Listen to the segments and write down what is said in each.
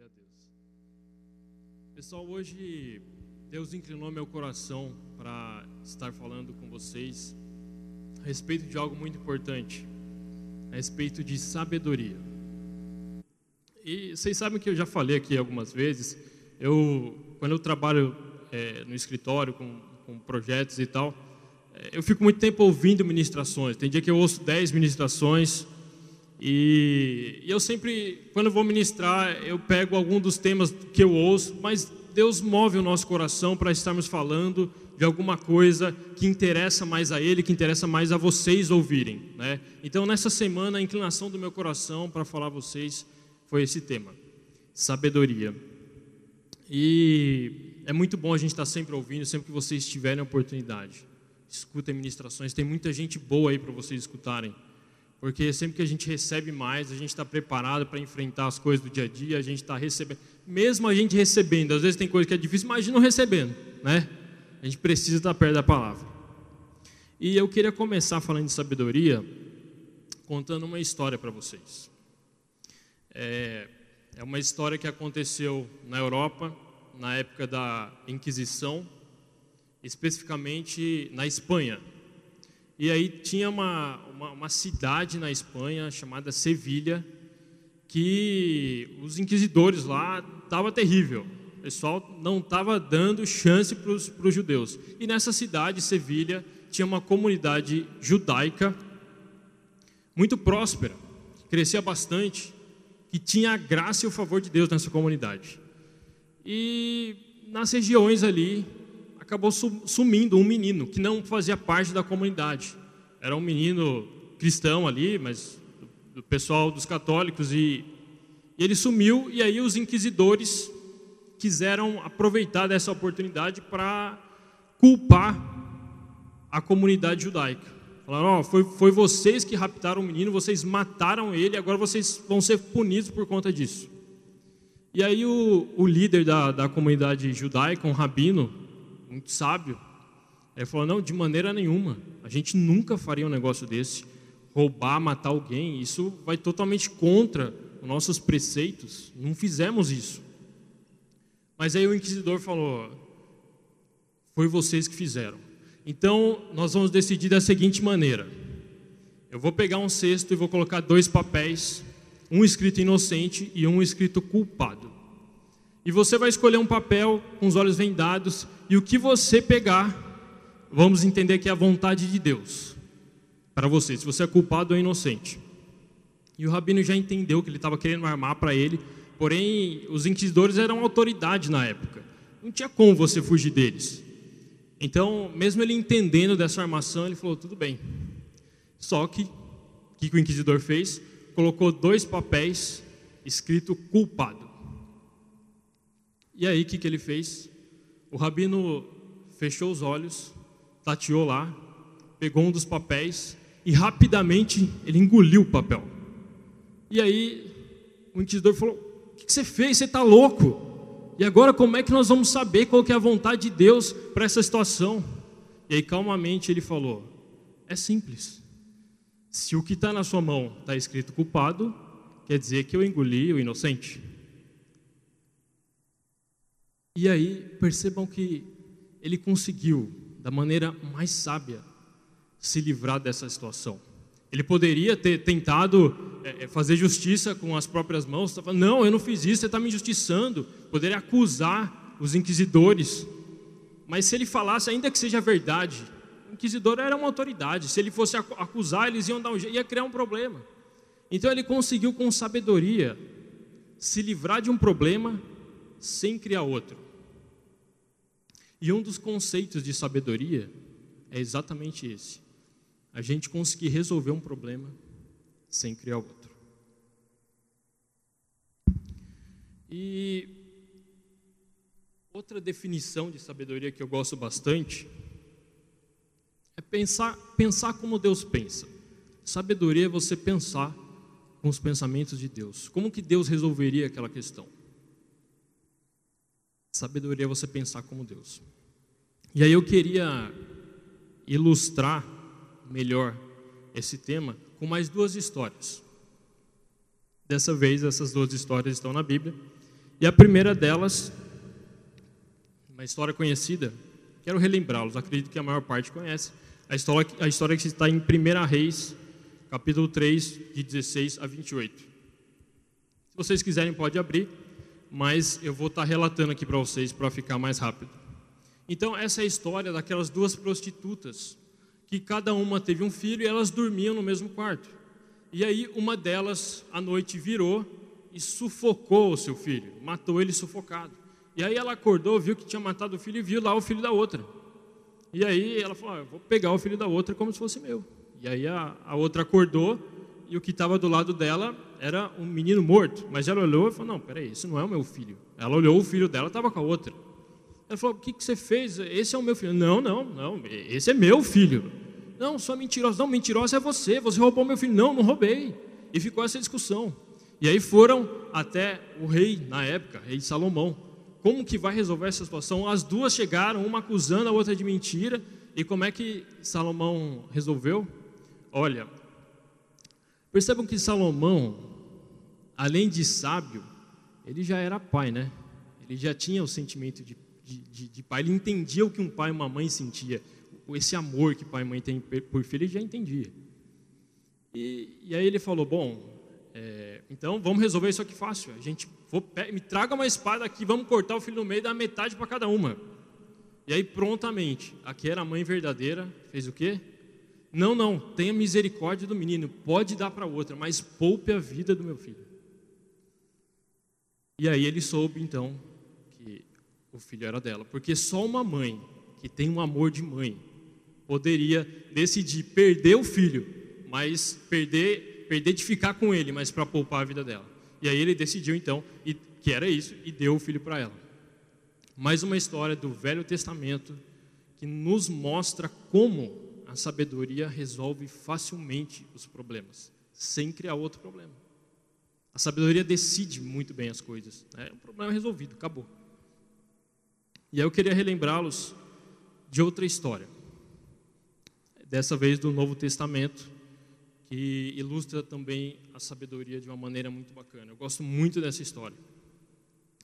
Glória a Deus. Pessoal, hoje Deus inclinou meu coração para estar falando com vocês a respeito de algo muito importante, a respeito de sabedoria. E vocês sabem que eu já falei aqui algumas vezes, eu, quando eu trabalho é, no escritório com, com projetos e tal, é, eu fico muito tempo ouvindo ministrações. Tem dia que eu ouço 10 ministrações, e, e eu sempre, quando eu vou ministrar, eu pego algum dos temas que eu ouço, mas Deus move o nosso coração para estarmos falando de alguma coisa que interessa mais a Ele, que interessa mais a vocês ouvirem. Né? Então, nessa semana, a inclinação do meu coração para falar a vocês foi esse tema: sabedoria. E é muito bom a gente estar sempre ouvindo, sempre que vocês tiverem a oportunidade. Escutem ministrações, tem muita gente boa aí para vocês escutarem. Porque sempre que a gente recebe mais, a gente está preparado para enfrentar as coisas do dia a dia, a gente está recebendo. Mesmo a gente recebendo, às vezes tem coisa que é difícil, imagina não recebendo, né? A gente precisa estar perto da palavra. E eu queria começar falando de sabedoria, contando uma história para vocês. É, é uma história que aconteceu na Europa, na época da Inquisição, especificamente na Espanha. E aí tinha uma, uma, uma cidade na Espanha chamada Sevilha, que os inquisidores lá estava terrível. O pessoal não estava dando chance para os judeus. E nessa cidade, Sevilha, tinha uma comunidade judaica muito próspera, crescia bastante, que tinha a graça e o favor de Deus nessa comunidade. E nas regiões ali, acabou sumindo um menino que não fazia parte da comunidade. Era um menino cristão ali, mas do pessoal dos católicos e, e ele sumiu e aí os inquisidores quiseram aproveitar dessa oportunidade para culpar a comunidade judaica. Falaram: oh, foi, foi vocês que raptaram o menino, vocês mataram ele, agora vocês vão ser punidos por conta disso. E aí o, o líder da, da comunidade judaica, um rabino, muito sábio. Ele falou: não, de maneira nenhuma. A gente nunca faria um negócio desse. Roubar, matar alguém, isso vai totalmente contra os nossos preceitos. Não fizemos isso. Mas aí o inquisidor falou: foi vocês que fizeram. Então nós vamos decidir da seguinte maneira: eu vou pegar um cesto e vou colocar dois papéis, um escrito inocente e um escrito culpado. E você vai escolher um papel com os olhos vendados, e o que você pegar, vamos entender que é a vontade de Deus para você, se você é culpado ou inocente. E o rabino já entendeu que ele estava querendo armar para ele, porém, os inquisidores eram autoridade na época, não tinha como você fugir deles. Então, mesmo ele entendendo dessa armação, ele falou: tudo bem. Só que, o que o inquisidor fez? Colocou dois papéis escrito culpado. E aí, o que, que ele fez? O rabino fechou os olhos, tateou lá, pegou um dos papéis e rapidamente ele engoliu o papel. E aí, o inquisidor falou: O que, que você fez? Você está louco? E agora, como é que nós vamos saber qual que é a vontade de Deus para essa situação? E aí, calmamente, ele falou: É simples. Se o que está na sua mão está escrito culpado, quer dizer que eu engoli o inocente. E aí, percebam que ele conseguiu, da maneira mais sábia, se livrar dessa situação. Ele poderia ter tentado é, é fazer justiça com as próprias mãos, tá não, eu não fiz isso, você está me injustiçando. Poderia acusar os inquisidores, mas se ele falasse, ainda que seja verdade, o inquisidor era uma autoridade, se ele fosse acusar, eles iam dar um ia criar um problema. Então ele conseguiu com sabedoria se livrar de um problema sem criar outro. E um dos conceitos de sabedoria é exatamente esse: a gente conseguir resolver um problema sem criar outro. E outra definição de sabedoria que eu gosto bastante é pensar, pensar como Deus pensa. Sabedoria é você pensar com os pensamentos de Deus. Como que Deus resolveria aquela questão? Sabedoria é você pensar como Deus. E aí eu queria ilustrar melhor esse tema com mais duas histórias. Dessa vez, essas duas histórias estão na Bíblia. E a primeira delas, uma história conhecida, quero relembrá-los, acredito que a maior parte conhece, a história, a história que está em 1 Reis, capítulo 3, de 16 a 28. Se vocês quiserem, pode abrir, mas eu vou estar relatando aqui para vocês para ficar mais rápido. Então, essa é a história daquelas duas prostitutas, que cada uma teve um filho e elas dormiam no mesmo quarto. E aí, uma delas, à noite, virou e sufocou o seu filho, matou ele sufocado. E aí ela acordou, viu que tinha matado o filho e viu lá o filho da outra. E aí ela falou: ah, vou pegar o filho da outra como se fosse meu. E aí a, a outra acordou e o que estava do lado dela era um menino morto. Mas ela olhou e falou: não, peraí, esse não é o meu filho. Ela olhou o filho dela, estava com a outra. Ela falou: o que, que você fez? Esse é o meu filho. Não, não, não, esse é meu filho. Não, só mentirosa. Não, mentirosa é você. Você roubou meu filho. Não, não roubei. E ficou essa discussão. E aí foram até o rei, na época, rei Salomão. Como que vai resolver essa situação? As duas chegaram, uma acusando a outra de mentira. E como é que Salomão resolveu? Olha, percebam que Salomão, além de sábio, ele já era pai, né? Ele já tinha o sentimento de, de, de, pai, ele entendia o que um pai e uma mãe sentia, esse amor que pai e mãe têm por filho, ele já entendia. E, e aí ele falou: Bom, é, então vamos resolver isso aqui fácil. A gente vou, me traga uma espada aqui, vamos cortar o filho no meio dar metade para cada uma. E aí prontamente, aqui era a mãe verdadeira, fez o quê? Não, não, tenha misericórdia do menino, pode dar para outra, mas poupe a vida do meu filho. E aí ele soube então que o filho era dela, porque só uma mãe que tem um amor de mãe poderia decidir perder o filho, mas perder perder de ficar com ele, mas para poupar a vida dela. E aí ele decidiu então que era isso e deu o filho para ela. Mais uma história do Velho Testamento que nos mostra como a sabedoria resolve facilmente os problemas, sem criar outro problema. A sabedoria decide muito bem as coisas. Né? O problema é resolvido, acabou. E aí eu queria relembrá-los de outra história. Dessa vez do Novo Testamento, que ilustra também a sabedoria de uma maneira muito bacana. Eu gosto muito dessa história.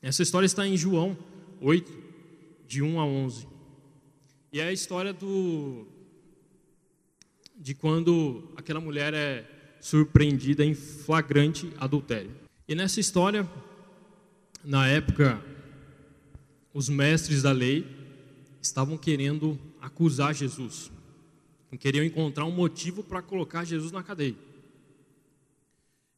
Essa história está em João 8, de 1 a 11. E é a história do de quando aquela mulher é surpreendida em flagrante adultério. E nessa história, na época, os mestres da lei estavam querendo acusar Jesus queriam encontrar um motivo para colocar Jesus na cadeia.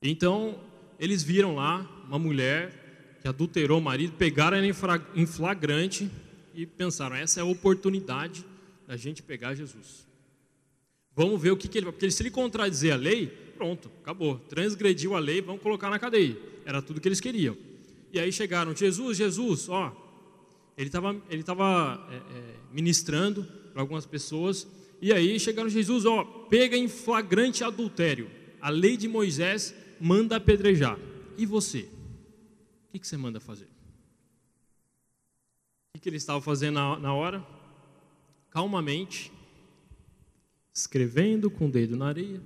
Então, eles viram lá uma mulher que adulterou o marido, pegaram ela em flagrante e pensaram: essa é a oportunidade da gente pegar Jesus. Vamos ver o que, que ele vai. Porque se ele contradizer a lei, pronto, acabou. Transgrediu a lei, vamos colocar na cadeia. Era tudo que eles queriam. E aí chegaram: Jesus, Jesus, ó. Ele estava ele tava, é, é, ministrando para algumas pessoas e aí chegaram Jesus, ó, pega em flagrante adultério. A lei de Moisés manda apedrejar. E você? O que, que você manda fazer? O que, que ele estava fazendo na, na hora? Calmamente, escrevendo com o dedo na areia,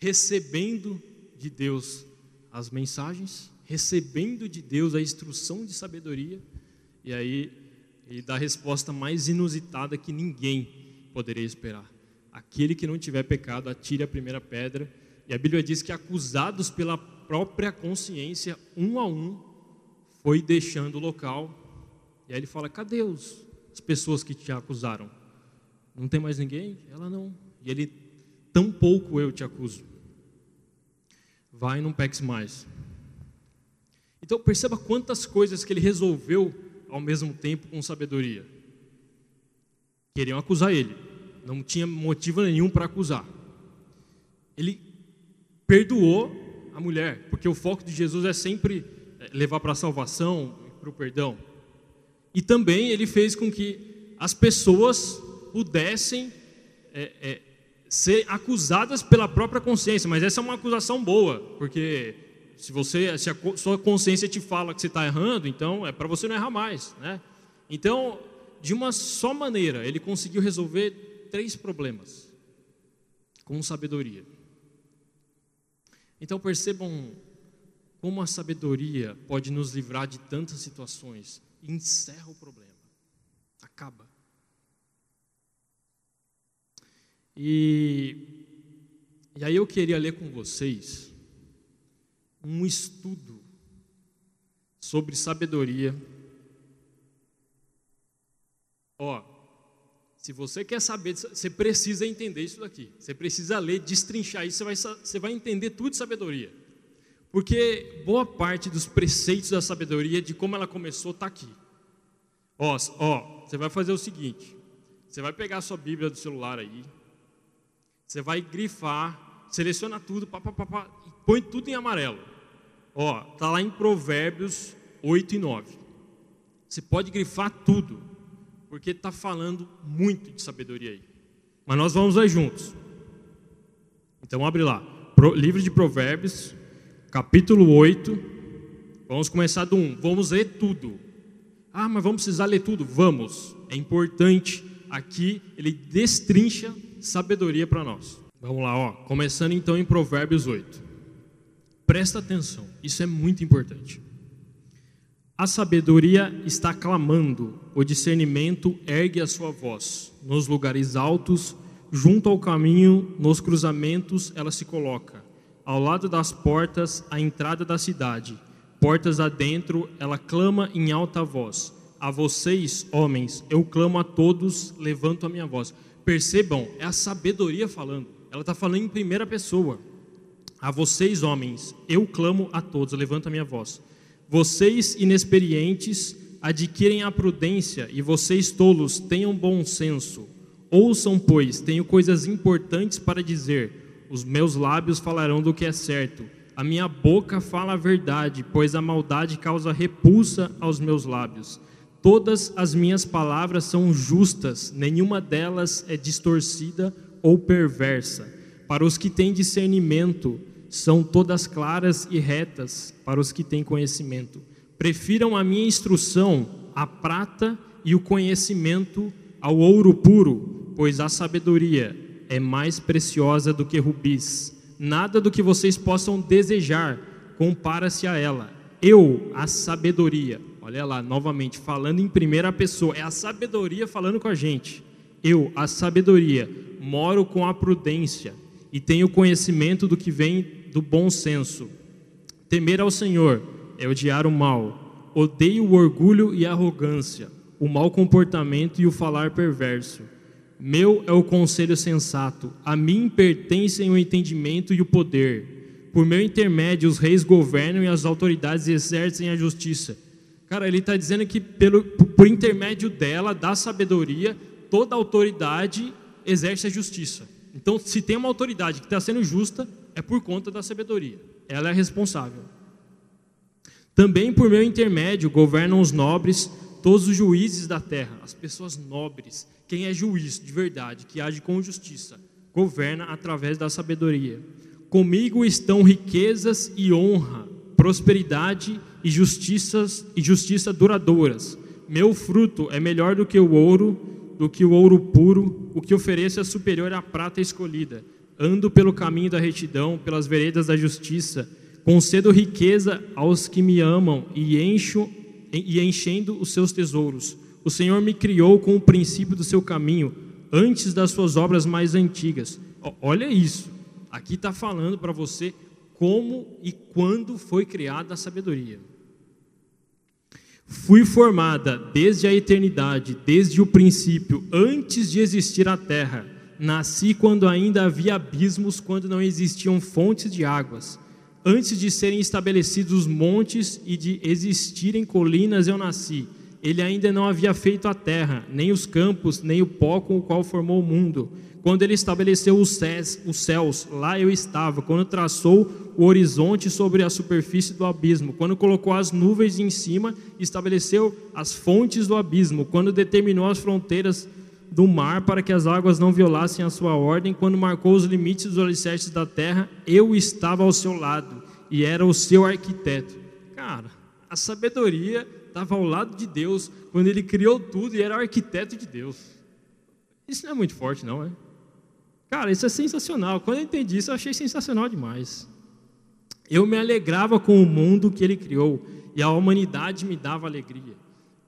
recebendo de Deus as mensagens, recebendo de Deus a instrução de sabedoria, e aí ele dá a resposta mais inusitada que ninguém poderia esperar. Aquele que não tiver pecado, atire a primeira pedra. E a Bíblia diz que acusados pela própria consciência, um a um, foi deixando o local. E aí ele fala: cadê os, as pessoas que te acusaram? Não tem mais ninguém? Ela não. E ele: tão pouco eu te acuso. Vai e não peques mais. Então perceba quantas coisas que ele resolveu ao mesmo tempo com sabedoria. Queriam acusar ele, não tinha motivo nenhum para acusar. Ele perdoou a mulher, porque o foco de Jesus é sempre é, levar para a salvação, para o perdão. E também ele fez com que as pessoas pudessem é, é, ser acusadas pela própria consciência, mas essa é uma acusação boa, porque se você, se a sua consciência te fala que você está errando, então é para você não errar mais, né? Então de uma só maneira, ele conseguiu resolver três problemas com sabedoria. Então percebam como a sabedoria pode nos livrar de tantas situações encerra o problema. Acaba. E, e aí eu queria ler com vocês um estudo sobre sabedoria. Ó, se você quer saber, você precisa entender isso daqui. Você precisa ler, destrinchar isso, você vai, você vai entender tudo de sabedoria. Porque boa parte dos preceitos da sabedoria, de como ela começou, está aqui. Ó, ó, você vai fazer o seguinte: você vai pegar a sua Bíblia do celular aí, você vai grifar, seleciona tudo, pá, pá, pá, pá, e põe tudo em amarelo. Ó, tá lá em Provérbios 8 e 9. Você pode grifar tudo porque está falando muito de sabedoria aí. Mas nós vamos ler juntos. Então abre lá, Pro, livro de Provérbios, capítulo 8. Vamos começar do 1. Vamos ler tudo. Ah, mas vamos precisar ler tudo? Vamos. É importante. Aqui ele destrincha sabedoria para nós. Vamos lá, ó. Começando então em Provérbios 8. Presta atenção, isso é muito importante. A sabedoria está clamando, o discernimento ergue a sua voz. Nos lugares altos, junto ao caminho, nos cruzamentos, ela se coloca. Ao lado das portas, a entrada da cidade. Portas adentro, ela clama em alta voz. A vocês, homens, eu clamo a todos, levanto a minha voz. Percebam, é a sabedoria falando. Ela está falando em primeira pessoa. A vocês, homens, eu clamo a todos, levanto a minha voz. Vocês inexperientes adquirem a prudência e vocês tolos tenham bom senso. Ouçam, pois, tenho coisas importantes para dizer. Os meus lábios falarão do que é certo. A minha boca fala a verdade, pois a maldade causa repulsa aos meus lábios. Todas as minhas palavras são justas, nenhuma delas é distorcida ou perversa. Para os que têm discernimento, são todas claras e retas para os que têm conhecimento. Prefiram a minha instrução, a prata e o conhecimento ao ouro puro, pois a sabedoria é mais preciosa do que rubis. Nada do que vocês possam desejar compara-se a ela. Eu, a sabedoria, olha lá, novamente, falando em primeira pessoa, é a sabedoria falando com a gente. Eu, a sabedoria, moro com a prudência e tenho conhecimento do que vem do bom senso. Temer ao Senhor é odiar o mal. Odeio o orgulho e a arrogância, o mau comportamento e o falar perverso. Meu é o conselho sensato, a mim pertencem o entendimento e o poder. Por meu intermédio, os reis governam e as autoridades exercem a justiça. Cara, ele está dizendo que pelo, por intermédio dela, da sabedoria, toda autoridade exerce a justiça. Então, se tem uma autoridade que está sendo justa, é por conta da sabedoria. Ela é responsável. Também por meu intermédio governam os nobres, todos os juízes da terra, as pessoas nobres. Quem é juiz de verdade, que age com justiça, governa através da sabedoria. Comigo estão riquezas e honra, prosperidade e justiças e justiça duradouras. Meu fruto é melhor do que o ouro, do que o ouro puro, o que ofereço é superior à prata escolhida ando pelo caminho da retidão, pelas veredas da justiça, concedo riqueza aos que me amam e encho e enchendo os seus tesouros. O Senhor me criou com o princípio do seu caminho, antes das suas obras mais antigas. Olha isso. Aqui está falando para você como e quando foi criada a sabedoria. Fui formada desde a eternidade, desde o princípio, antes de existir a terra Nasci quando ainda havia abismos, quando não existiam fontes de águas. Antes de serem estabelecidos os montes e de existirem colinas, eu nasci. Ele ainda não havia feito a terra, nem os campos, nem o pó com o qual formou o mundo. Quando ele estabeleceu os céus, os céus, lá eu estava. Quando traçou o horizonte sobre a superfície do abismo. Quando colocou as nuvens em cima, estabeleceu as fontes do abismo. Quando determinou as fronteiras do mar para que as águas não violassem a sua ordem, quando marcou os limites dos alicerces da terra, eu estava ao seu lado e era o seu arquiteto. Cara, a sabedoria estava ao lado de Deus quando ele criou tudo e era arquiteto de Deus. Isso não é muito forte, não, é? Cara, isso é sensacional. Quando eu entendi isso, eu achei sensacional demais. Eu me alegrava com o mundo que ele criou e a humanidade me dava alegria.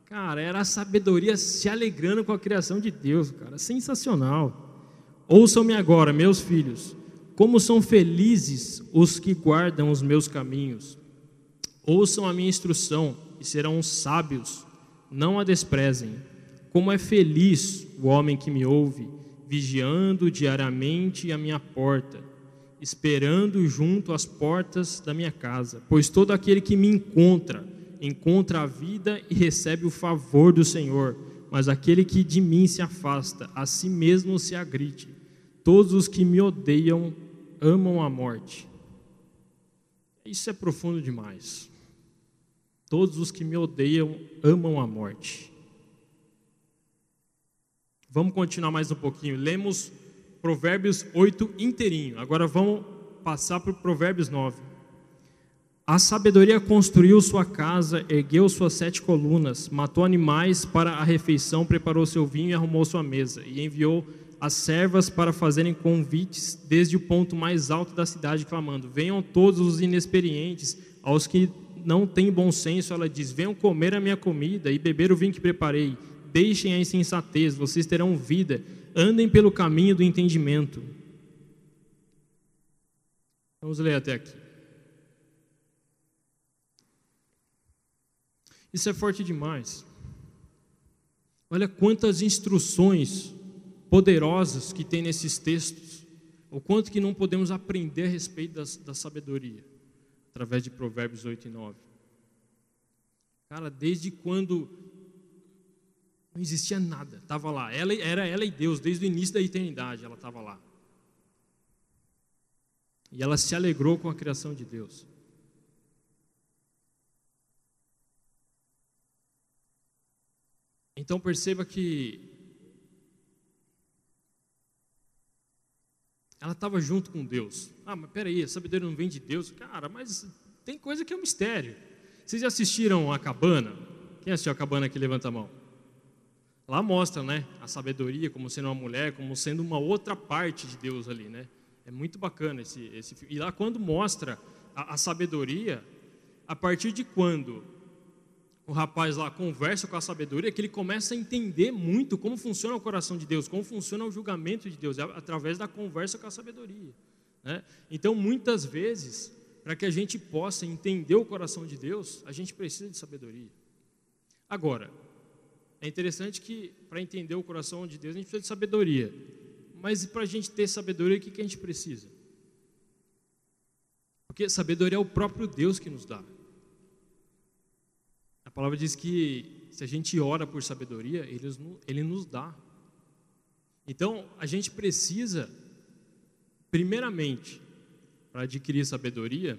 Cara, era a sabedoria se alegrando com a criação de Deus, cara, sensacional. Ouçam-me agora, meus filhos, como são felizes os que guardam os meus caminhos. Ouçam a minha instrução e serão sábios, não a desprezem. Como é feliz o homem que me ouve, vigiando diariamente a minha porta, esperando junto às portas da minha casa. Pois todo aquele que me encontra, encontra a vida e recebe o favor do Senhor. Mas aquele que de mim se afasta, a si mesmo se agride. Todos os que me odeiam amam a morte. Isso é profundo demais. Todos os que me odeiam amam a morte. Vamos continuar mais um pouquinho. Lemos Provérbios 8 inteirinho. Agora vamos passar para o Provérbios 9. A sabedoria construiu sua casa, ergueu suas sete colunas, matou animais para a refeição, preparou seu vinho e arrumou sua mesa, e enviou as servas para fazerem convites desde o ponto mais alto da cidade, clamando: Venham todos os inexperientes, aos que não têm bom senso, ela diz: Venham comer a minha comida e beber o vinho que preparei. Deixem a insensatez, vocês terão vida. Andem pelo caminho do entendimento. Vamos ler até aqui. Isso é forte demais. Olha quantas instruções poderosas que tem nesses textos, o quanto que não podemos aprender a respeito da, sabedoria através de Provérbios 8 e 9. Cara, desde quando não existia nada, estava lá. Ela, era ela e Deus, desde o início da eternidade, ela estava lá. E ela se alegrou com a criação de Deus. Então perceba que ela estava junto com Deus. Ah, mas peraí, a sabedoria não vem de Deus? Cara, mas tem coisa que é um mistério. Vocês já assistiram a cabana? Quem assistiu a cabana aqui, levanta a mão. Lá mostra, né, a sabedoria como sendo uma mulher, como sendo uma outra parte de Deus ali, né? É muito bacana esse, esse E lá quando mostra a, a sabedoria, a partir de quando o rapaz lá conversa com a sabedoria, que ele começa a entender muito como funciona o coração de Deus, como funciona o julgamento de Deus, através da conversa com a sabedoria. Né? Então, muitas vezes, para que a gente possa entender o coração de Deus, a gente precisa de sabedoria. Agora, é interessante que para entender o coração de Deus a gente precisa de sabedoria. Mas para a gente ter sabedoria, o que, que a gente precisa? Porque sabedoria é o próprio Deus que nos dá. A palavra diz que se a gente ora por sabedoria, ele, ele nos dá. Então, a gente precisa, primeiramente, para adquirir sabedoria,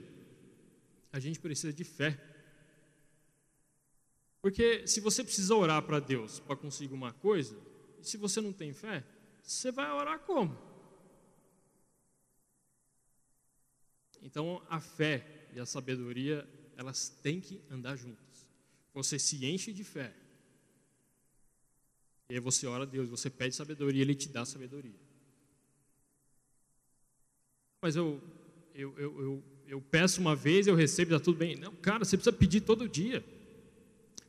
a gente precisa de fé. Porque se você precisa orar para Deus para conseguir uma coisa, se você não tem fé, você vai orar como? Então, a fé e a sabedoria, elas têm que andar juntas. Você se enche de fé. E aí você ora a Deus, você pede sabedoria, Ele te dá sabedoria. Mas eu, eu, eu, eu, eu peço uma vez, eu recebo, está tudo bem. Não, cara, você precisa pedir todo dia.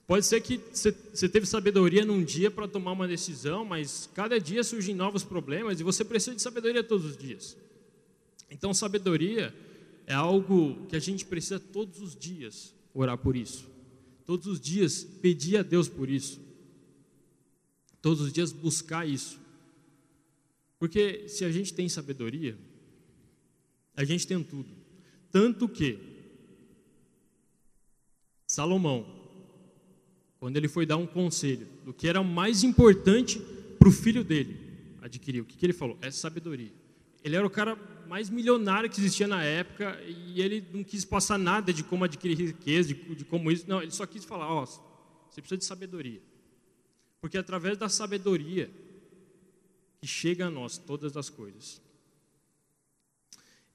Pode ser que você, teve sabedoria num dia para tomar uma decisão, mas cada dia surgem novos problemas e você precisa de sabedoria todos os dias. Então, sabedoria é algo que a gente precisa todos os dias orar por isso todos os dias pedir a Deus por isso, todos os dias buscar isso. Porque se a gente tem sabedoria, a gente tem tudo. Tanto que Salomão, quando ele foi dar um conselho do que era mais importante para o filho dele adquirir, o que, que ele falou? É sabedoria. Ele era o cara mais milionário que existia na época e ele não quis passar nada de como adquirir riqueza, de, de como isso. Não, ele só quis falar: ó, você precisa de sabedoria. Porque é através da sabedoria que chega a nós todas as coisas.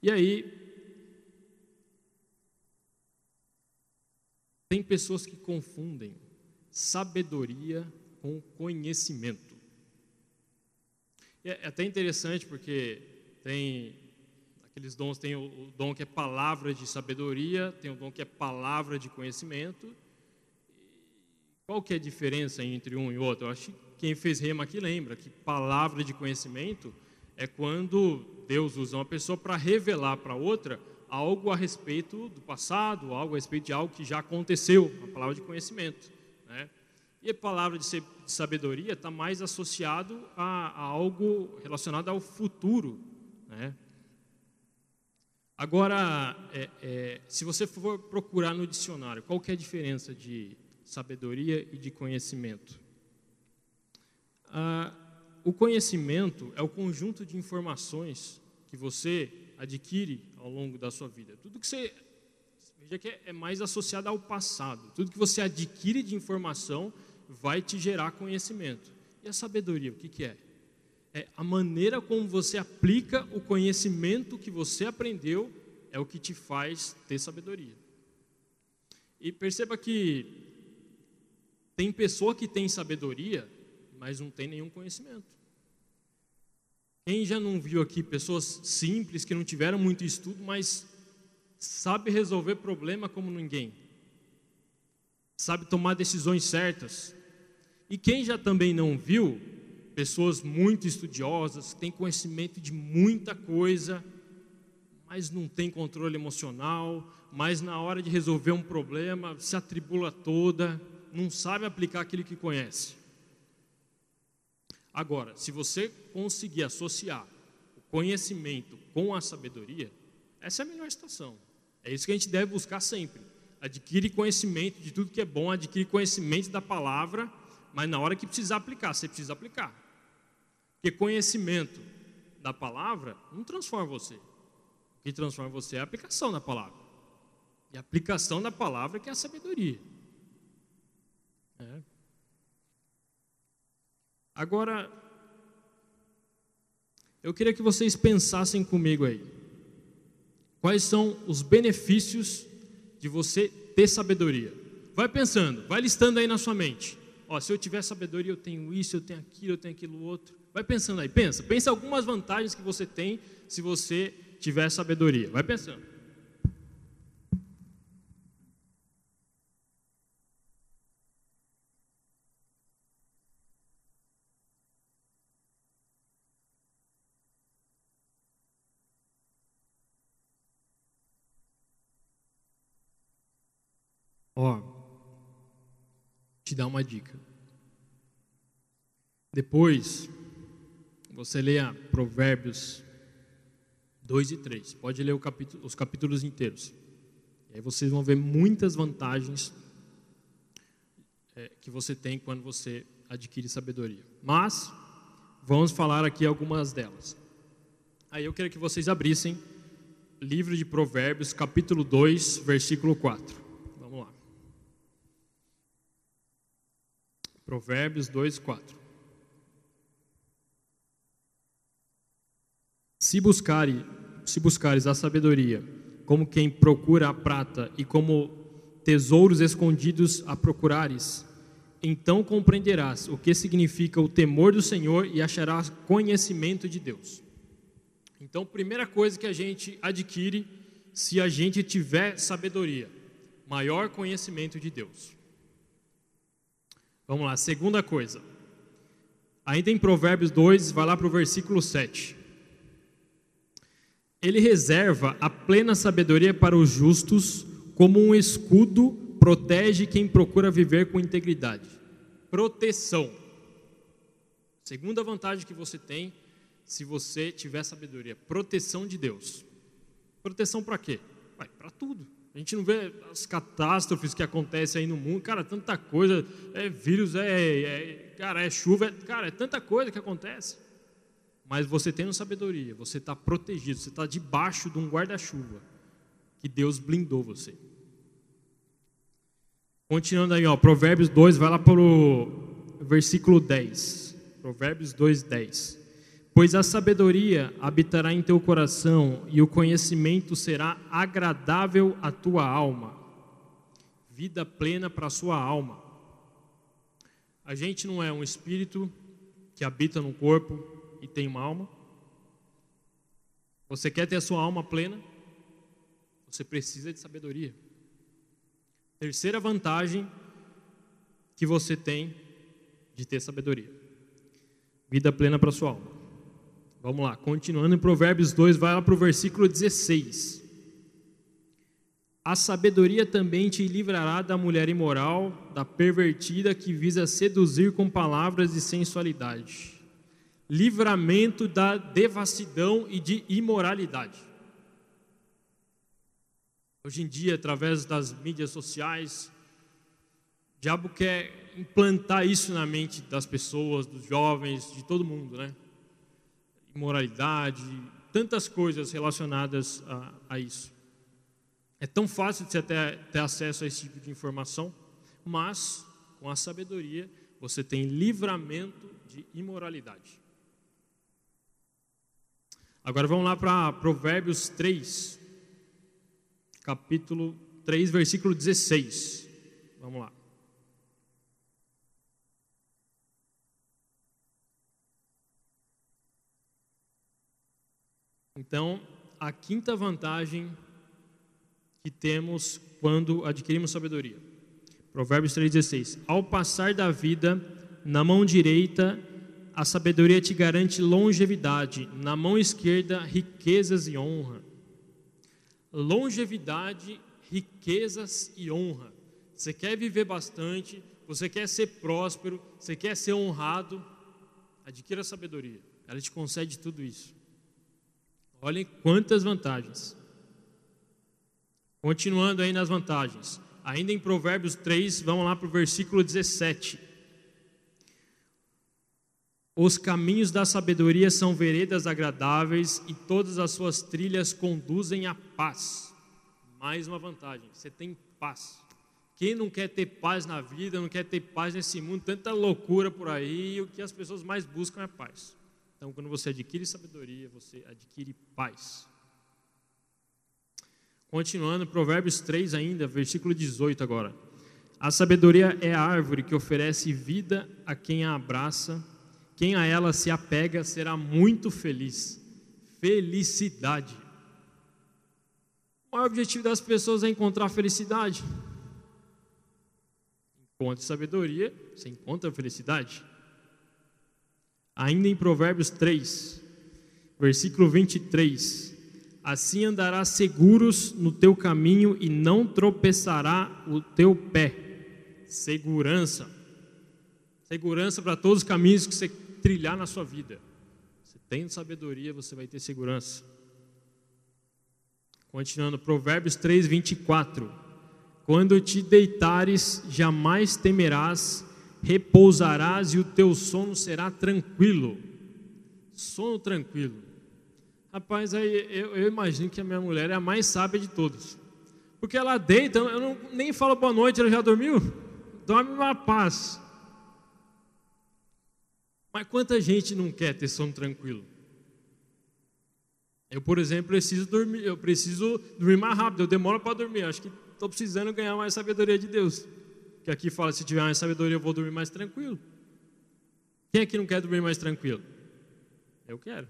E aí, tem pessoas que confundem sabedoria com conhecimento. É até interessante porque tem Aqueles dons tem o, dom que é palavra de sabedoria, tem o dom que é palavra de conhecimento. Qual que é a diferença entre um e outro? Eu acho que quem fez rema aqui lembra que palavra de conhecimento é quando Deus usa uma pessoa para revelar para outra algo a respeito do passado, algo a respeito de algo que já aconteceu, uma palavra de conhecimento. E a palavra de sabedoria está mais associado a, a, algo relacionado ao futuro. Né? Agora, é, é, se você for procurar no dicionário, qual que é a diferença de sabedoria e de conhecimento? Ah, o conhecimento é o conjunto de informações que você adquire ao longo da sua vida. Tudo que você veja que é mais associado ao passado. Tudo que você adquire de informação vai te gerar conhecimento. E a sabedoria, o que, que é? É a maneira como você aplica o conhecimento que você aprendeu é o que te faz ter sabedoria. E perceba que tem pessoa que tem sabedoria, mas não tem nenhum conhecimento. Quem já não viu aqui pessoas simples que não tiveram muito estudo, mas sabe resolver problema como ninguém? Sabe tomar decisões certas? E quem já também não viu pessoas muito estudiosas, têm conhecimento de muita coisa, mas não tem controle emocional, mas na hora de resolver um problema se atribula toda, não sabe aplicar aquilo que conhece. Agora, se você conseguir associar o conhecimento com a sabedoria, essa é a melhor situação. É isso que a gente deve buscar sempre. Adquire conhecimento de tudo que é bom, adquire conhecimento da palavra, mas na hora que precisar aplicar, você precisa aplicar. Porque conhecimento da palavra não transforma você. O que transforma você é a aplicação da palavra. E a aplicação da palavra que é a sabedoria. É. Agora, eu queria que vocês pensassem comigo aí. Quais são os benefícios de você ter sabedoria? Vai pensando, vai listando aí na sua mente. Ó, se eu tiver sabedoria, eu tenho isso, eu tenho aquilo, eu tenho aquilo outro. Vai pensando aí, pensa. Pensa algumas vantagens que você tem se você tiver sabedoria. Vai pensando. Ó, dar uma dica. Depois, você leia Provérbios 2 e 3. Pode ler capítulo, os capítulos inteiros. E aí vocês vão ver muitas vantagens é, que você tem quando você adquire sabedoria. Mas, vamos falar aqui algumas delas. Aí eu queria que vocês abrissem livro de Provérbios, capítulo 2, versículo 4. Provérbios 2, 4. Se, buscare, se buscares a sabedoria, como quem procura a prata, e como tesouros escondidos a procurares, então compreenderás o que significa o temor do Senhor e acharás conhecimento de Deus. Então, primeira coisa que a gente adquire se a gente tiver sabedoria, maior conhecimento de Deus. Vamos lá, segunda coisa. Ainda em Provérbios 2, vai lá para o versículo 7. Ele reserva a plena sabedoria para os justos, como um escudo protege quem procura viver com integridade. Proteção. Segunda vantagem que você tem se você tiver sabedoria: proteção de Deus. Proteção para quê? Para tudo. A gente não vê as catástrofes que acontecem aí no mundo, cara, tanta coisa, é vírus, é, é cara, é chuva, é, cara, é tanta coisa que acontece. Mas você tendo sabedoria, você está protegido, você está debaixo de um guarda-chuva que Deus blindou você. Continuando aí, ó, Provérbios 2, vai lá para o versículo 10. Provérbios 2, 10. Pois a sabedoria habitará em teu coração e o conhecimento será agradável à tua alma. Vida plena para a sua alma. A gente não é um espírito que habita no corpo e tem uma alma. Você quer ter a sua alma plena? Você precisa de sabedoria. Terceira vantagem que você tem de ter sabedoria: vida plena para a sua alma. Vamos lá, continuando em Provérbios 2, vai lá para o versículo 16. A sabedoria também te livrará da mulher imoral, da pervertida que visa seduzir com palavras de sensualidade. Livramento da devassidão e de imoralidade. Hoje em dia, através das mídias sociais, o diabo quer implantar isso na mente das pessoas, dos jovens, de todo mundo, né? Imoralidade, tantas coisas relacionadas a, a isso. É tão fácil de você ter, ter acesso a esse tipo de informação, mas com a sabedoria você tem livramento de imoralidade. Agora vamos lá para Provérbios 3, capítulo 3, versículo 16. Vamos lá. Então, a quinta vantagem que temos quando adquirimos sabedoria. Provérbios 3,16. Ao passar da vida, na mão direita, a sabedoria te garante longevidade, na mão esquerda, riquezas e honra. Longevidade, riquezas e honra. Você quer viver bastante, você quer ser próspero, você quer ser honrado, adquira sabedoria. Ela te concede tudo isso. Olhem quantas vantagens. Continuando aí nas vantagens. Ainda em Provérbios 3, vamos lá para o versículo 17. Os caminhos da sabedoria são veredas agradáveis e todas as suas trilhas conduzem à paz. Mais uma vantagem, você tem paz. Quem não quer ter paz na vida, não quer ter paz nesse mundo, tanta loucura por aí, e o que as pessoas mais buscam é paz. Então, quando você adquire sabedoria, você adquire paz. Continuando, Provérbios 3 ainda, versículo 18 agora. A sabedoria é a árvore que oferece vida a quem a abraça, quem a ela se apega será muito feliz. Felicidade. O maior objetivo das pessoas é encontrar felicidade. Encontre sabedoria, você encontra felicidade. Ainda em Provérbios 3, versículo 23 assim andarás seguros no teu caminho e não tropeçará o teu pé. Segurança. Segurança para todos os caminhos que você trilhar na sua vida. Você tem sabedoria, você vai ter segurança. Continuando, Provérbios 3, 24. Quando te deitares, jamais temerás, repousarás e o teu sono será tranquilo. Sono tranquilo. Rapaz, aí eu, eu, imagino que a minha mulher é a mais sábia de todos. Porque ela deita, eu não, nem falo boa noite, ela já dormiu? Dorme uma paz. Mas quanta gente não quer ter sono tranquilo? Eu, por exemplo, preciso dormir, eu preciso dormir mais rápido, eu demoro para dormir. Acho que estou precisando ganhar mais sabedoria de Deus. Que aqui fala, se tiver mais sabedoria, eu vou dormir mais tranquilo. Quem aqui não quer dormir mais tranquilo? Eu quero.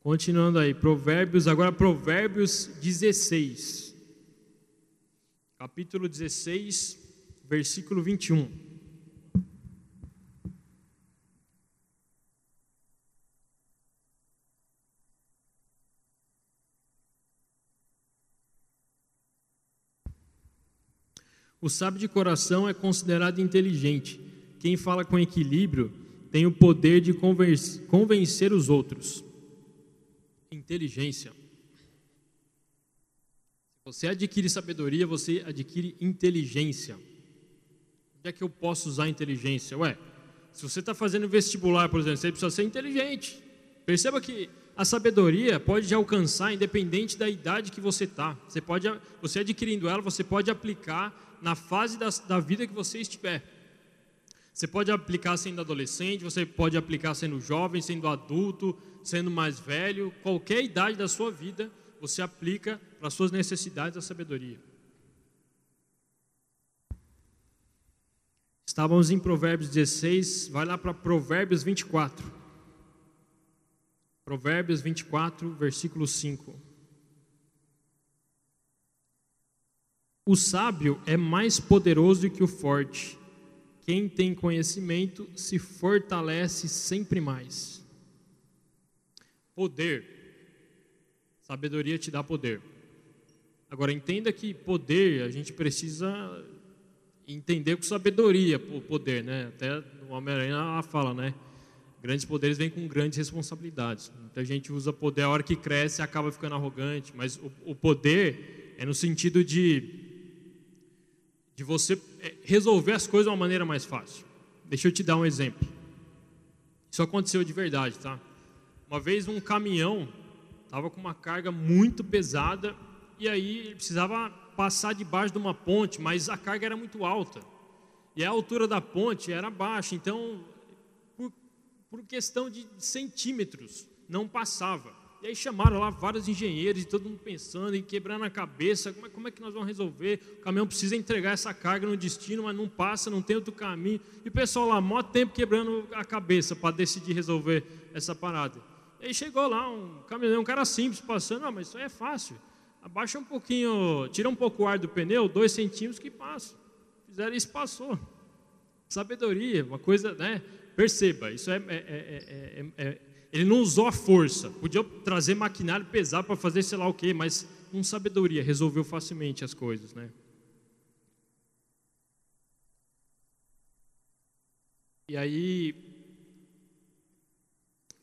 Continuando aí, Provérbios, agora Provérbios 16. Capítulo 16, versículo 21. O sábio de coração é considerado inteligente. Quem fala com equilíbrio tem o poder de convencer os outros inteligência. Você adquire sabedoria, você adquire inteligência. Onde é que eu posso usar inteligência? Ué, se você está fazendo vestibular, por exemplo, você precisa ser inteligente. Perceba que a sabedoria pode te alcançar independente da idade que você está. Você pode, você adquirindo ela, você pode aplicar na fase da, da vida que você estiver. Você pode aplicar sendo adolescente, você pode aplicar sendo jovem, sendo adulto, sendo mais velho, qualquer idade da sua vida, você aplica para as suas necessidades a sabedoria. Estávamos em Provérbios 16, vai lá para Provérbios 24. Provérbios 24, versículo 5. O sábio é mais poderoso que o forte. Quem tem conhecimento se fortalece sempre mais. Poder. Sabedoria te dá poder. Agora entenda que poder a gente precisa entender com sabedoria o poder, né? Até o Homem-Aranha fala, né? Grandes poderes vêm com grandes responsabilidades. Muita gente usa poder a hora que cresce acaba ficando arrogante, mas o, o poder é no sentido de de você é, resolver as coisas de uma maneira mais fácil. Deixa eu te dar um exemplo. Isso aconteceu de verdade, tá? Uma vez um caminhão estava com uma carga muito pesada e aí ele precisava passar debaixo de uma ponte, mas a carga era muito alta. E a altura da ponte era baixa, então, por, por questão de centímetros, não passava. E aí chamaram lá vários engenheiros e todo mundo pensando e quebrando a cabeça, como é, como é, que nós vamos resolver? O caminhão precisa entregar essa carga no destino, mas não passa, não tem outro caminho. E o pessoal lá, maior tempo quebrando a cabeça para decidir resolver essa parada. E aí chegou lá um caminhão, um cara simples passando, ah, mas isso aí é fácil. Abaixa um pouquinho, tira um pouco o ar do pneu, dois centímetros que passa. Fizeram isso, passou. Sabedoria, uma coisa, né? Perceba, isso é, é, é, ele não usou a força. Podia trazer maquinário pesado para fazer sei lá o quê, mas com sabedoria resolveu facilmente as coisas, né? E aí,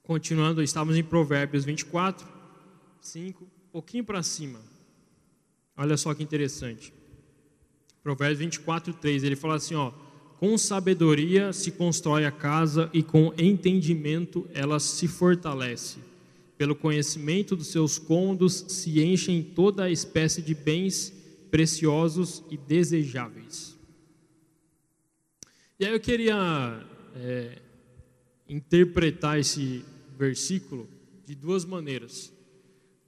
continuando, estávamos em Provérbios 24, 5, um pouquinho para cima. Olha só que interessante. Provérbios 24, 3, ele fala assim, ó, com sabedoria se constrói a casa e com entendimento ela se fortalece. Pelo conhecimento dos seus cômodos se enchem toda a espécie de bens preciosos e desejáveis. E aí eu queria é, interpretar esse versículo de duas maneiras: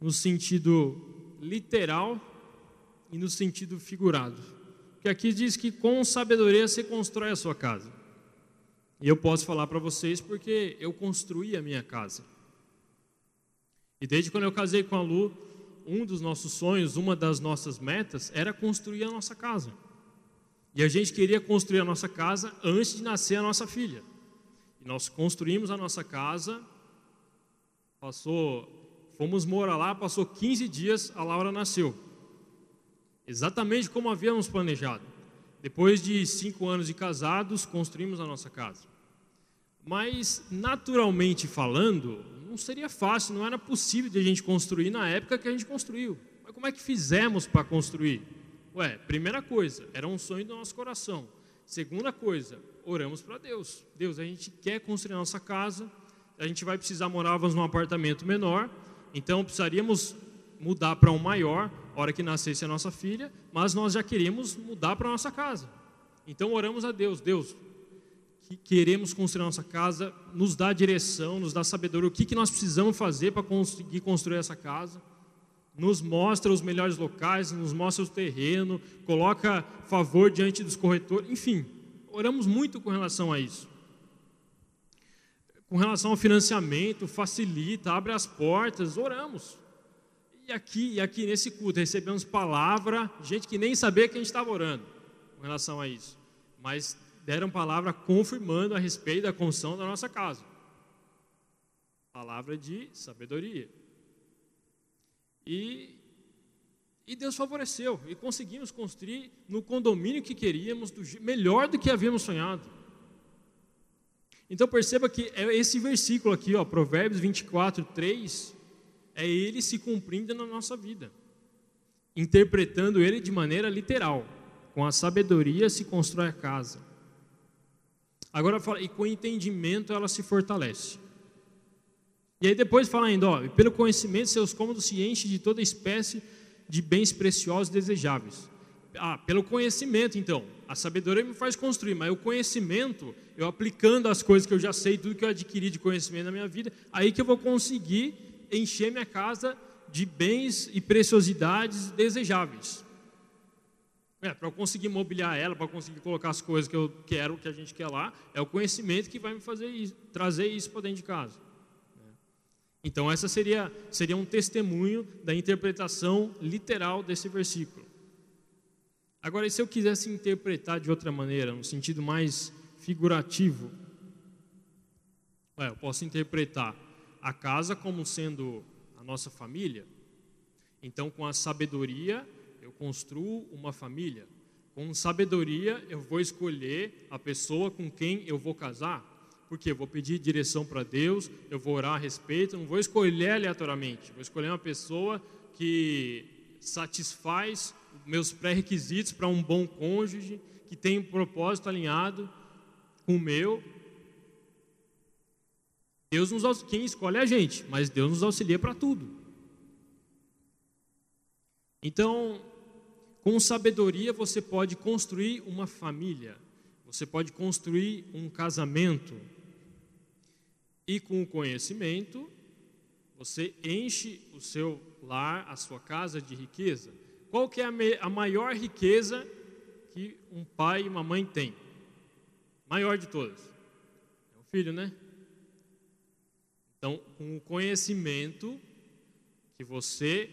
no sentido literal e no sentido figurado. Porque aqui diz que com sabedoria você constrói a sua casa. E eu posso falar para vocês porque eu construí a minha casa. E desde quando eu casei com a Lu, um dos nossos sonhos, uma das nossas metas era construir a nossa casa. E a gente queria construir a nossa casa antes de nascer a nossa filha. E nós construímos a nossa casa, passou, fomos morar lá, passou 15 dias, a Laura nasceu exatamente como havíamos planejado. Depois de cinco anos de casados, construímos a nossa casa. Mas, naturalmente falando, não seria fácil, não era possível de a gente construir na época que a gente construiu. Mas como é que fizemos para construir? Ué, primeira coisa, era um sonho do nosso coração. Segunda coisa, oramos para Deus. Deus, a gente quer construir a nossa casa, a gente vai precisar morávamos num apartamento menor, então precisaríamos mudar para um maior hora que nascesse a nossa filha, mas nós já queríamos mudar para a nossa casa. Então oramos a Deus, Deus, que queremos construir a nossa casa, nos dá direção, nos dá sabedoria, o que, que nós precisamos fazer para conseguir construir essa casa. Nos mostra os melhores locais, nos mostra o terreno, coloca favor diante dos corretores, enfim, oramos muito com relação a isso. Com relação ao financiamento, facilita, abre as portas, oramos. E aqui, e aqui nesse culto recebemos palavra, gente que nem sabia que a gente estava orando com relação a isso, mas deram palavra confirmando a respeito da construção da nossa casa. Palavra de sabedoria. E, e Deus favoreceu, e conseguimos construir no condomínio que queríamos, do, melhor do que havíamos sonhado. Então perceba que é esse versículo aqui, ó, Provérbios 24, 3, é ele se cumprindo na nossa vida, interpretando ele de maneira literal. Com a sabedoria se constrói a casa. Agora fala, e com entendimento ela se fortalece. E aí depois fala ainda, ó, pelo conhecimento seus cômodos se enchem de toda espécie de bens preciosos e desejáveis. Ah, pelo conhecimento então, a sabedoria me faz construir, mas o conhecimento, eu aplicando as coisas que eu já sei, tudo que eu adquiri de conhecimento na minha vida, aí que eu vou conseguir encher minha casa de bens e preciosidades desejáveis. É, para eu conseguir mobiliar ela, para conseguir colocar as coisas que eu quero, que a gente quer lá, é o conhecimento que vai me fazer isso, trazer isso para dentro de casa. Então, essa seria, seria um testemunho da interpretação literal desse versículo. Agora, e se eu quisesse interpretar de outra maneira, no sentido mais figurativo, eu posso interpretar a casa como sendo a nossa família. Então, com a sabedoria, eu construo uma família. Com sabedoria, eu vou escolher a pessoa com quem eu vou casar. Porque eu vou pedir direção para Deus, eu vou orar a respeito, não vou escolher aleatoriamente. Vou escolher uma pessoa que satisfaz meus pré-requisitos para um bom cônjuge, que tem um propósito alinhado com o meu. Deus nos quem escolhe é a gente, mas Deus nos auxilia para tudo. Então, com sabedoria você pode construir uma família, você pode construir um casamento. E com o conhecimento, você enche o seu lar, a sua casa de riqueza. Qual que é a, maior riqueza que um pai e uma mãe têm? Maior de todas. É o filho, né? Então, com o conhecimento que você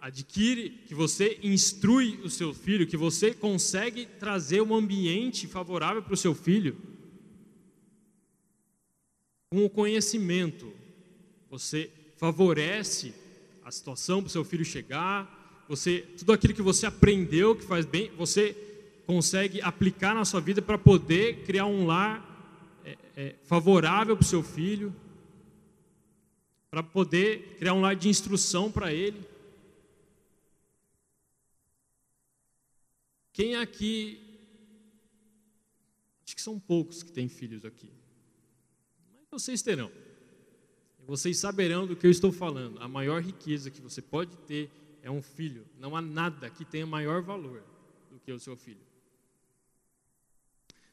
adquire, que você instrui o seu filho, que você consegue trazer um ambiente favorável para o seu filho, com o conhecimento, você favorece a situação para o seu filho chegar, você tudo aquilo que você aprendeu que faz bem, você consegue aplicar na sua vida para poder criar um lar é, é, favorável para o seu filho, para poder criar um lar de instrução para ele. Quem aqui. Acho que são poucos que têm filhos aqui. Mas vocês terão. Vocês saberão do que eu estou falando. A maior riqueza que você pode ter é um filho. Não há nada que tenha maior valor do que o seu filho.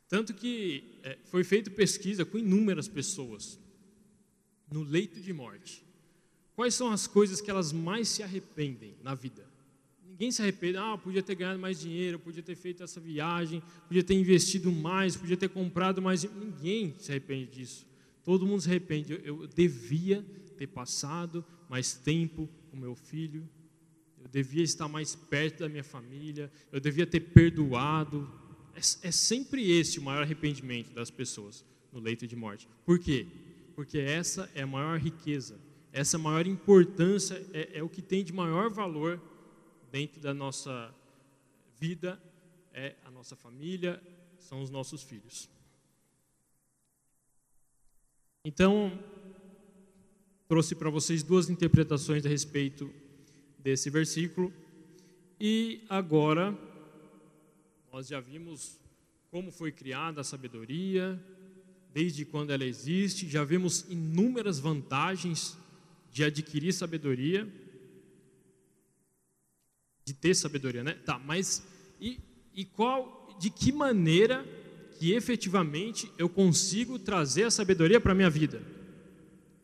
Tanto que é, foi feita pesquisa com inúmeras pessoas no leito de morte. Quais são as coisas que elas mais se arrependem na vida? Ninguém se arrepende, ah, podia ter ganhado mais dinheiro, podia ter feito essa viagem, podia ter investido mais, podia ter comprado mais. Ninguém se arrepende disso. Todo mundo se arrepende. Eu, devia ter passado mais tempo com meu filho, eu devia estar mais perto da minha família, eu devia ter perdoado. É, é sempre esse o maior arrependimento das pessoas no leito de morte. Por quê? Porque essa é a maior riqueza, essa maior importância, é, é o que tem de maior valor dentro da nossa vida é a nossa família, são os nossos filhos. Então, trouxe para vocês duas interpretações a respeito desse versículo. E agora, nós já vimos como foi criada a sabedoria, desde quando ela existe, já vimos inúmeras vantagens de adquirir sabedoria de ter sabedoria, né? Tá, mas e, e qual, de que maneira que efetivamente eu consigo trazer a sabedoria para a minha vida?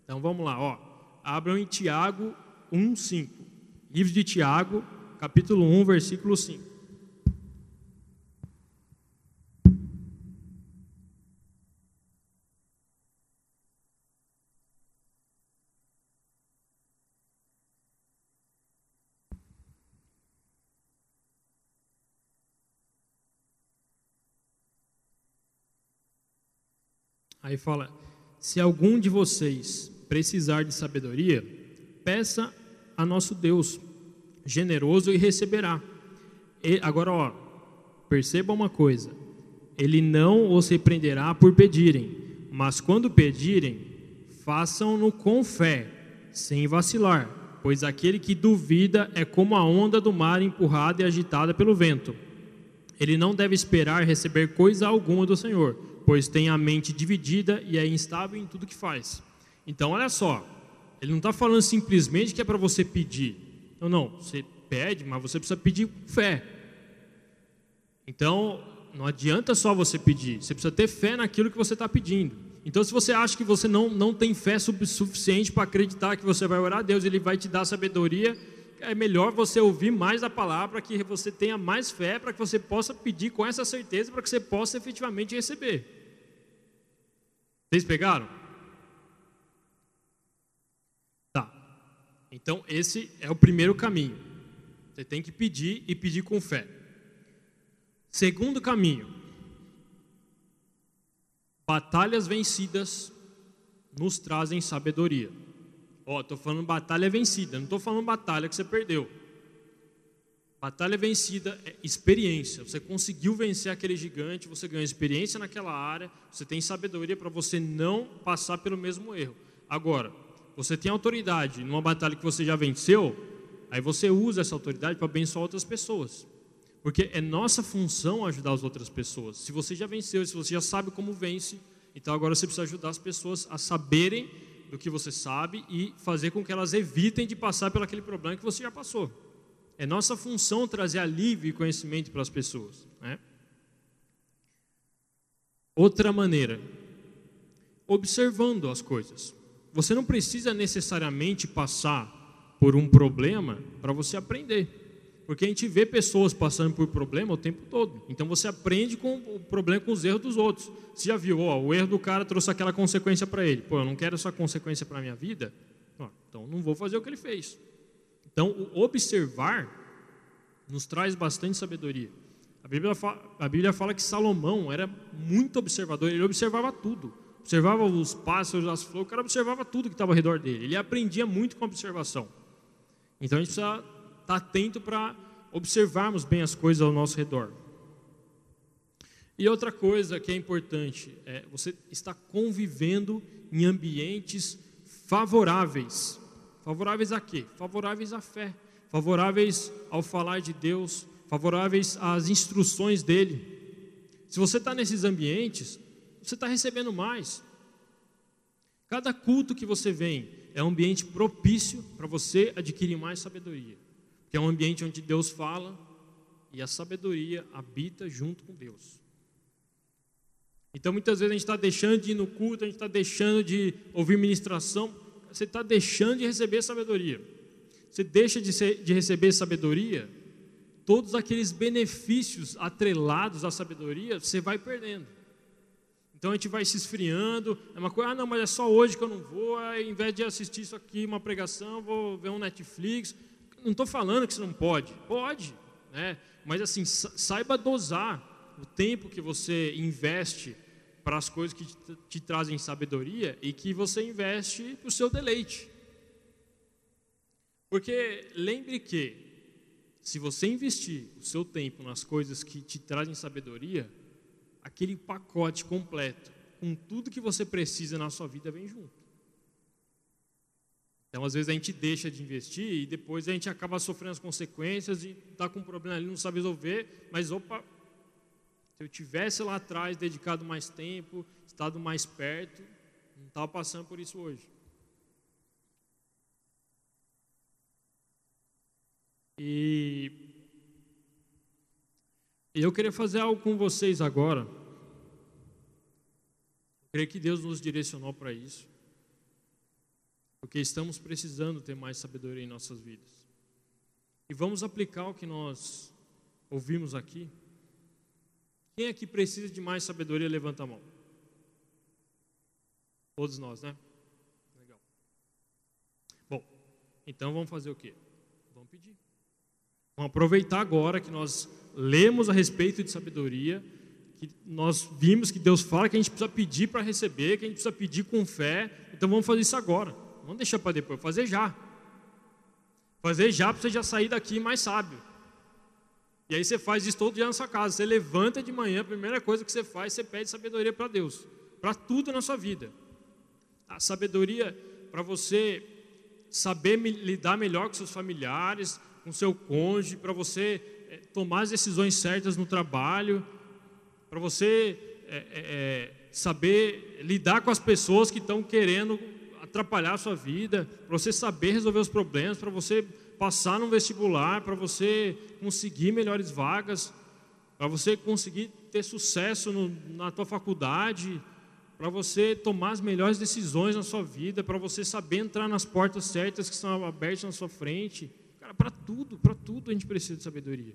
Então vamos lá, ó. Abram em Tiago 1:5. Livro de Tiago, capítulo 1, versículo 5. Aí fala: se algum de vocês precisar de sabedoria, peça a nosso Deus, generoso e receberá. E, agora, ó, perceba uma coisa: Ele não os repreenderá por pedirem, mas quando pedirem, façam-no com fé, sem vacilar, pois aquele que duvida é como a onda do mar empurrada e agitada pelo vento. Ele não deve esperar receber coisa alguma do Senhor pois tem a mente dividida e é instável em tudo que faz. Então, olha só, ele não está falando simplesmente que é para você pedir. Não, não, você pede, mas você precisa pedir com fé. Então, não adianta só você pedir, você precisa ter fé naquilo que você está pedindo. Então, se você acha que você não, não tem fé suficiente para acreditar que você vai orar a Deus, Ele vai te dar sabedoria, é melhor você ouvir mais a palavra que você tenha mais fé, para que você possa pedir com essa certeza, para que você possa efetivamente receber. Vocês pegaram? Então, esse é o primeiro caminho. Você tem que pedir e pedir com fé. Segundo caminho, batalhas vencidas nos trazem sabedoria. Ó, oh, estou falando batalha vencida, não estou falando batalha que você perdeu. Batalha vencida é experiência. Você conseguiu vencer aquele gigante, você ganhou experiência naquela área, você tem sabedoria para você não passar pelo mesmo erro. Agora, você tem autoridade numa batalha que você já venceu, aí você usa essa autoridade para abençoar outras pessoas. Porque é nossa função ajudar as outras pessoas. Se você já venceu, se você já sabe como vence, então agora você precisa ajudar as pessoas a saberem do que você sabe e fazer com que elas evitem de passar pelo aquele problema que você já passou. É nossa função trazer alívio e conhecimento para as pessoas. Né? Outra maneira, observando as coisas. Você não precisa necessariamente passar por um problema para você aprender. Porque a gente vê pessoas passando por problema o tempo todo. Então você aprende com o problema com os erros dos outros. Você já viu, ó, o erro do cara trouxe aquela consequência para ele. Pô, eu não quero essa consequência para a minha vida, ó, então não vou fazer o que ele fez. Então, o observar nos traz bastante sabedoria. A Bíblia, fala, a Bíblia fala que Salomão era muito observador, ele observava tudo. Observava os pássaros, as flores, o cara observava tudo que estava ao redor dele. Ele aprendia muito com a observação. Então a gente precisa estar atento para observarmos bem as coisas ao nosso redor. E outra coisa que é importante é você está convivendo em ambientes favoráveis. Favoráveis a quê? Favoráveis à fé, favoráveis ao falar de Deus, favoráveis às instruções dele. Se você está nesses ambientes, você está recebendo mais. Cada culto que você vem é um ambiente propício para você adquirir mais sabedoria. Que é um ambiente onde Deus fala e a sabedoria habita junto com Deus. Então muitas vezes a gente está deixando de ir no culto, a gente está deixando de ouvir ministração, você está deixando de receber sabedoria. Você deixa de, ser, de receber sabedoria, todos aqueles benefícios atrelados à sabedoria, você vai perdendo. Então a gente vai se esfriando, é uma coisa, ah não, mas é só hoje que eu não vou, ao invés de assistir isso aqui, uma pregação, vou ver um Netflix. Não estou falando que você não pode, pode, né? mas assim, saiba dosar o tempo que você investe para as coisas que te, trazem sabedoria e que você investe o seu deleite. Porque lembre que, se você investir o seu tempo nas coisas que te trazem sabedoria, aquele pacote completo, com tudo que você precisa na sua vida, vem junto. Então, às vezes, a gente deixa de investir e depois a gente acaba sofrendo as consequências e está com um problema ali, não sabe resolver, mas opa, se eu tivesse lá atrás dedicado mais tempo, estado mais perto, não estava passando por isso hoje. E eu queria fazer algo com vocês agora. Eu creio que Deus nos direcionou para isso. Porque estamos precisando ter mais sabedoria em nossas vidas. E vamos aplicar o que nós ouvimos aqui. Quem aqui precisa de mais sabedoria, levanta a mão. Todos nós, né? Legal. Bom, então vamos fazer o quê? Vamos pedir. Vamos aproveitar agora que nós lemos a respeito de sabedoria, que nós vimos que Deus fala que a gente precisa pedir para receber, que a gente precisa pedir com fé. Então vamos fazer isso agora. Vamos deixar para depois, fazer já. Fazer já para você já sair daqui mais sábio. E aí você faz isso todo dia na sua casa. Você levanta de manhã, a primeira coisa que você faz, você pede sabedoria para Deus, para tudo na sua vida. A sabedoria para você saber lidar melhor com seus familiares, com seu cônjuge, para você é, tomar as decisões certas no trabalho, para você é, é, saber lidar com as pessoas que estão querendo atrapalhar a sua vida, para você saber resolver os problemas, para você passar no vestibular, para você conseguir melhores vagas, para você conseguir ter sucesso no, na tua faculdade, para você tomar as melhores decisões na sua vida, para você saber entrar nas portas certas que estão abertas na sua frente. Cara, para tudo, para tudo a gente precisa de sabedoria.